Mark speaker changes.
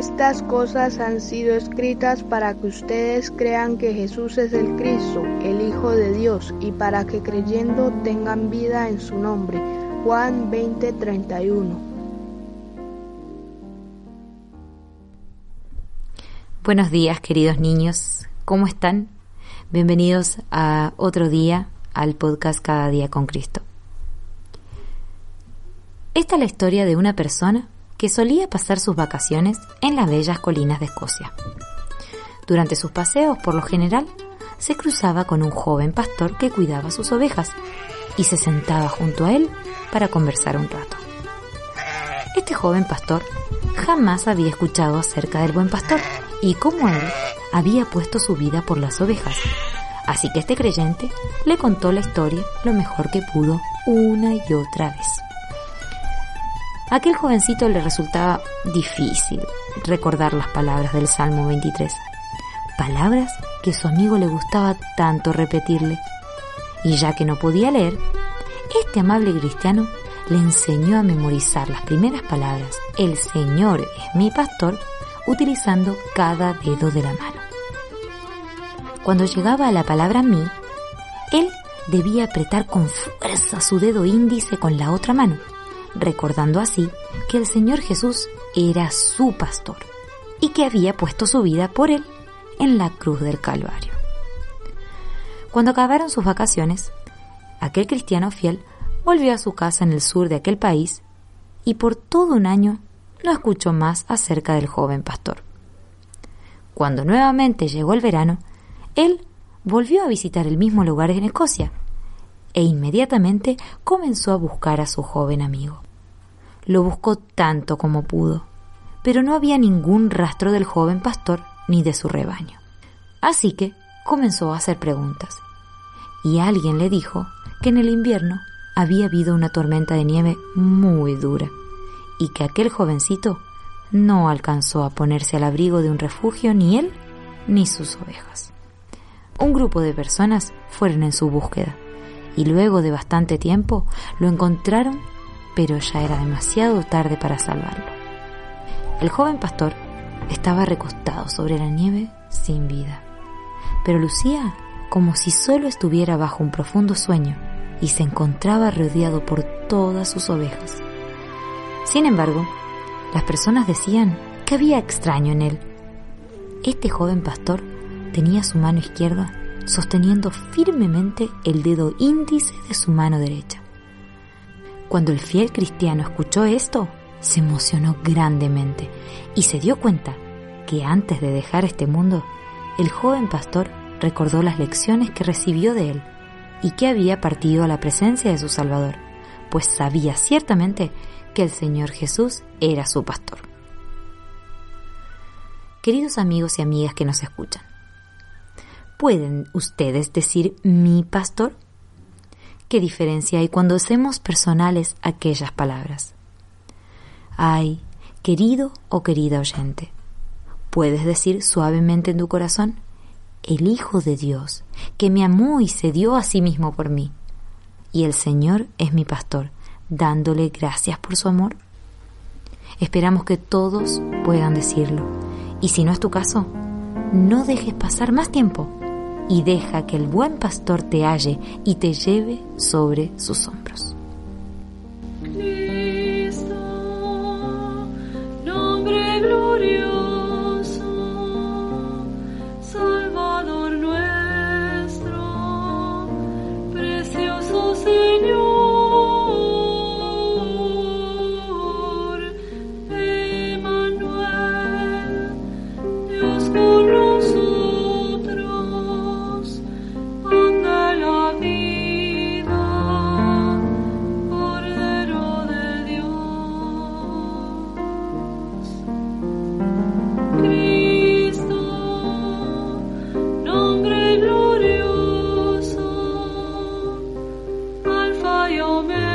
Speaker 1: Estas cosas han sido escritas para que ustedes crean que Jesús es el Cristo, el Hijo de Dios, y para que creyendo tengan vida en su nombre. Juan 20:31
Speaker 2: Buenos días queridos niños, ¿cómo están? Bienvenidos a otro día al podcast Cada día con Cristo. Esta es la historia de una persona que solía pasar sus vacaciones en las bellas colinas de Escocia. Durante sus paseos, por lo general, se cruzaba con un joven pastor que cuidaba sus ovejas y se sentaba junto a él para conversar un rato. Este joven pastor jamás había escuchado acerca del buen pastor y cómo él había puesto su vida por las ovejas. Así que este creyente le contó la historia lo mejor que pudo una y otra vez aquel jovencito le resultaba difícil recordar las palabras del Salmo 23, palabras que su amigo le gustaba tanto repetirle. Y ya que no podía leer, este amable cristiano le enseñó a memorizar las primeras palabras, el Señor es mi pastor, utilizando cada dedo de la mano. Cuando llegaba a la palabra mí, él debía apretar con fuerza su dedo índice con la otra mano recordando así que el Señor Jesús era su pastor y que había puesto su vida por él en la cruz del Calvario. Cuando acabaron sus vacaciones, aquel cristiano fiel volvió a su casa en el sur de aquel país y por todo un año no escuchó más acerca del joven pastor. Cuando nuevamente llegó el verano, él volvió a visitar el mismo lugar en Escocia e inmediatamente comenzó a buscar a su joven amigo. Lo buscó tanto como pudo, pero no había ningún rastro del joven pastor ni de su rebaño. Así que comenzó a hacer preguntas, y alguien le dijo que en el invierno había habido una tormenta de nieve muy dura, y que aquel jovencito no alcanzó a ponerse al abrigo de un refugio ni él ni sus ovejas. Un grupo de personas fueron en su búsqueda y luego de bastante tiempo lo encontraron, pero ya era demasiado tarde para salvarlo. El joven pastor estaba recostado sobre la nieve sin vida, pero lucía como si solo estuviera bajo un profundo sueño y se encontraba rodeado por todas sus ovejas. Sin embargo, las personas decían que había extraño en él. Este joven pastor tenía su mano izquierda sosteniendo firmemente el dedo índice de su mano derecha. Cuando el fiel cristiano escuchó esto, se emocionó grandemente y se dio cuenta que antes de dejar este mundo, el joven pastor recordó las lecciones que recibió de él y que había partido a la presencia de su Salvador, pues sabía ciertamente que el Señor Jesús era su pastor. Queridos amigos y amigas que nos escuchan, ¿Pueden ustedes decir mi pastor? ¿Qué diferencia hay cuando hacemos personales aquellas palabras? Ay, querido o querida oyente, ¿puedes decir suavemente en tu corazón? El Hijo de Dios, que me amó y se dio a sí mismo por mí. Y el Señor es mi pastor, dándole gracias por su amor. Esperamos que todos puedan decirlo. Y si no es tu caso, no dejes pasar más tiempo y deja que el buen pastor te halle y te lleve sobre sus hombros.
Speaker 3: Your man.